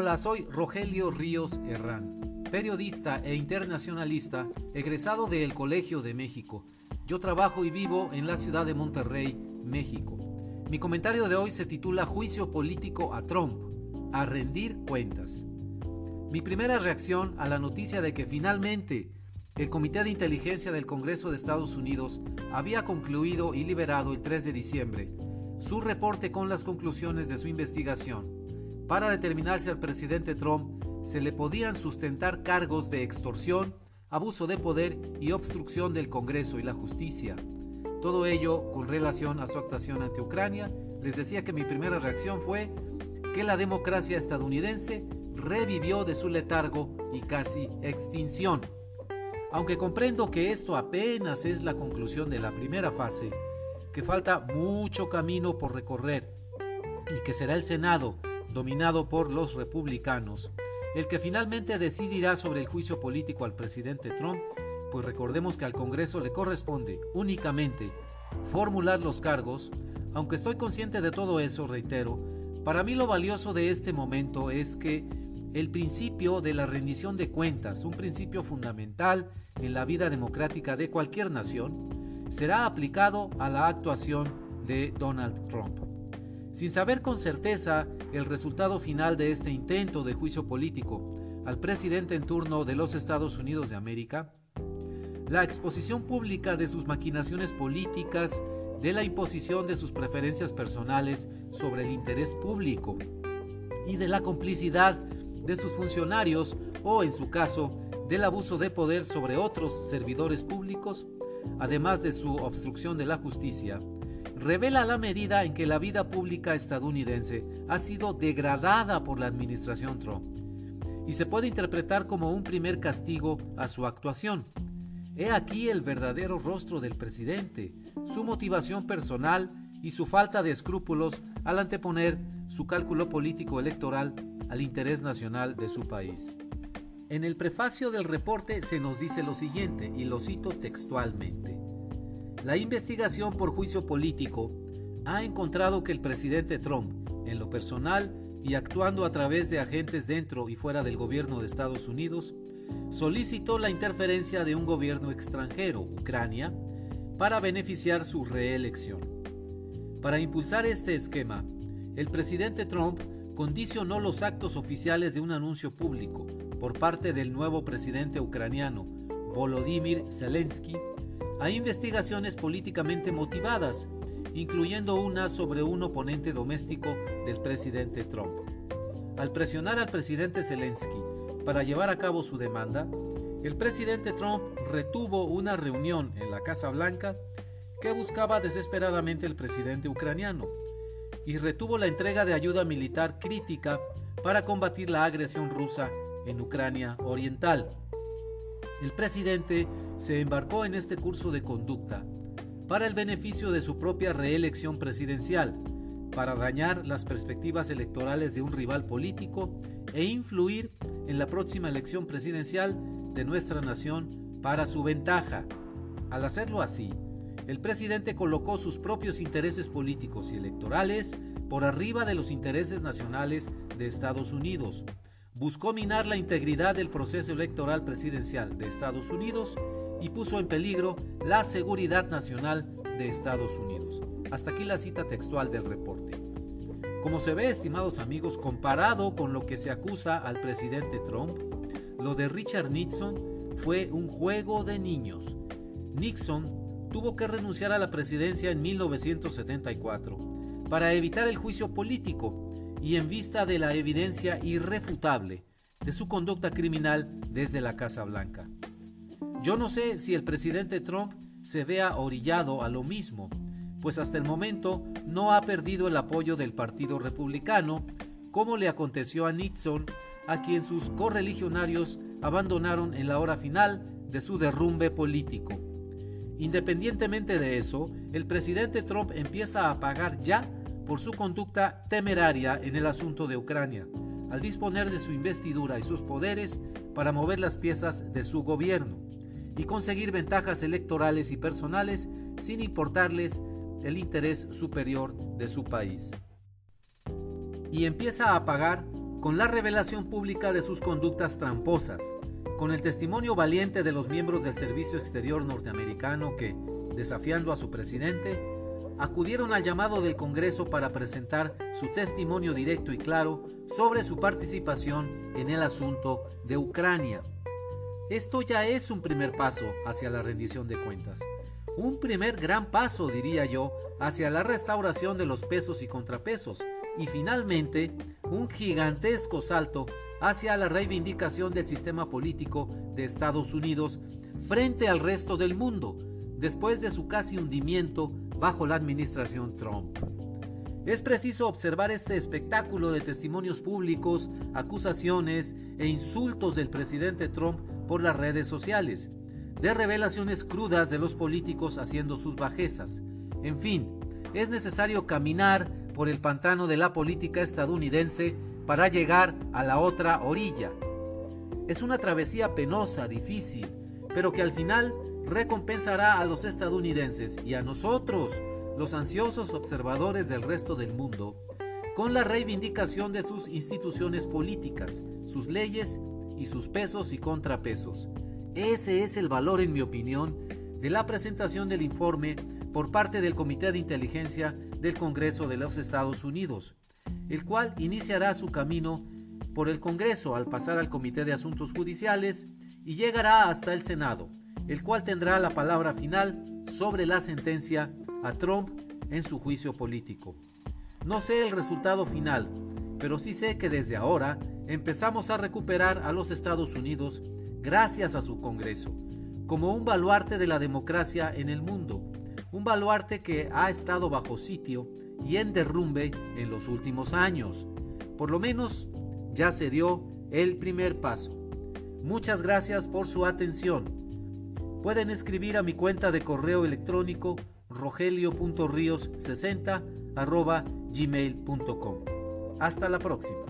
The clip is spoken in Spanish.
Hola, soy Rogelio Ríos Herrán, periodista e internacionalista egresado del Colegio de México. Yo trabajo y vivo en la ciudad de Monterrey, México. Mi comentario de hoy se titula Juicio político a Trump, a rendir cuentas. Mi primera reacción a la noticia de que finalmente el Comité de Inteligencia del Congreso de Estados Unidos había concluido y liberado el 3 de diciembre su reporte con las conclusiones de su investigación para determinar si al presidente Trump se le podían sustentar cargos de extorsión, abuso de poder y obstrucción del Congreso y la justicia. Todo ello con relación a su actuación ante Ucrania. Les decía que mi primera reacción fue que la democracia estadounidense revivió de su letargo y casi extinción. Aunque comprendo que esto apenas es la conclusión de la primera fase, que falta mucho camino por recorrer y que será el Senado dominado por los republicanos, el que finalmente decidirá sobre el juicio político al presidente Trump, pues recordemos que al Congreso le corresponde únicamente formular los cargos, aunque estoy consciente de todo eso, reitero, para mí lo valioso de este momento es que el principio de la rendición de cuentas, un principio fundamental en la vida democrática de cualquier nación, será aplicado a la actuación de Donald Trump. Sin saber con certeza el resultado final de este intento de juicio político al presidente en turno de los Estados Unidos de América, la exposición pública de sus maquinaciones políticas, de la imposición de sus preferencias personales sobre el interés público y de la complicidad de sus funcionarios o, en su caso, del abuso de poder sobre otros servidores públicos, además de su obstrucción de la justicia, revela la medida en que la vida pública estadounidense ha sido degradada por la administración Trump y se puede interpretar como un primer castigo a su actuación. He aquí el verdadero rostro del presidente, su motivación personal y su falta de escrúpulos al anteponer su cálculo político electoral al interés nacional de su país. En el prefacio del reporte se nos dice lo siguiente, y lo cito textualmente. La investigación por juicio político ha encontrado que el presidente Trump, en lo personal y actuando a través de agentes dentro y fuera del gobierno de Estados Unidos, solicitó la interferencia de un gobierno extranjero, Ucrania, para beneficiar su reelección. Para impulsar este esquema, el presidente Trump condicionó los actos oficiales de un anuncio público por parte del nuevo presidente ucraniano, Volodymyr Zelensky, a investigaciones políticamente motivadas, incluyendo una sobre un oponente doméstico del presidente Trump. Al presionar al presidente Zelensky para llevar a cabo su demanda, el presidente Trump retuvo una reunión en la Casa Blanca que buscaba desesperadamente el presidente ucraniano y retuvo la entrega de ayuda militar crítica para combatir la agresión rusa en Ucrania Oriental. El presidente se embarcó en este curso de conducta para el beneficio de su propia reelección presidencial, para dañar las perspectivas electorales de un rival político e influir en la próxima elección presidencial de nuestra nación para su ventaja. Al hacerlo así, el presidente colocó sus propios intereses políticos y electorales por arriba de los intereses nacionales de Estados Unidos, buscó minar la integridad del proceso electoral presidencial de Estados Unidos y puso en peligro la seguridad nacional de Estados Unidos. Hasta aquí la cita textual del reporte. Como se ve, estimados amigos, comparado con lo que se acusa al presidente Trump, lo de Richard Nixon fue un juego de niños. Nixon tuvo que renunciar a la presidencia en 1974 para evitar el juicio político y en vista de la evidencia irrefutable de su conducta criminal desde la Casa Blanca. Yo no sé si el presidente Trump se vea orillado a lo mismo, pues hasta el momento no ha perdido el apoyo del Partido Republicano, como le aconteció a Nixon, a quien sus correligionarios abandonaron en la hora final de su derrumbe político. Independientemente de eso, el presidente Trump empieza a pagar ya por su conducta temeraria en el asunto de Ucrania, al disponer de su investidura y sus poderes para mover las piezas de su gobierno y conseguir ventajas electorales y personales sin importarles el interés superior de su país. Y empieza a pagar con la revelación pública de sus conductas tramposas, con el testimonio valiente de los miembros del Servicio Exterior norteamericano que, desafiando a su presidente, acudieron al llamado del Congreso para presentar su testimonio directo y claro sobre su participación en el asunto de Ucrania. Esto ya es un primer paso hacia la rendición de cuentas. Un primer gran paso, diría yo, hacia la restauración de los pesos y contrapesos. Y finalmente, un gigantesco salto hacia la reivindicación del sistema político de Estados Unidos frente al resto del mundo, después de su casi hundimiento bajo la administración Trump. Es preciso observar este espectáculo de testimonios públicos, acusaciones e insultos del presidente Trump por las redes sociales, de revelaciones crudas de los políticos haciendo sus bajezas. En fin, es necesario caminar por el pantano de la política estadounidense para llegar a la otra orilla. Es una travesía penosa, difícil, pero que al final recompensará a los estadounidenses y a nosotros, los ansiosos observadores del resto del mundo, con la reivindicación de sus instituciones políticas, sus leyes y sus pesos y contrapesos. Ese es el valor, en mi opinión, de la presentación del informe por parte del Comité de Inteligencia del Congreso de los Estados Unidos, el cual iniciará su camino por el Congreso al pasar al Comité de Asuntos Judiciales y llegará hasta el Senado, el cual tendrá la palabra final sobre la sentencia a Trump en su juicio político. No sé el resultado final, pero sí sé que desde ahora empezamos a recuperar a los Estados Unidos gracias a su Congreso, como un baluarte de la democracia en el mundo, un baluarte que ha estado bajo sitio y en derrumbe en los últimos años. Por lo menos ya se dio el primer paso. Muchas gracias por su atención. Pueden escribir a mi cuenta de correo electrónico rogelio.rios60 gmail.com. Hasta la próxima.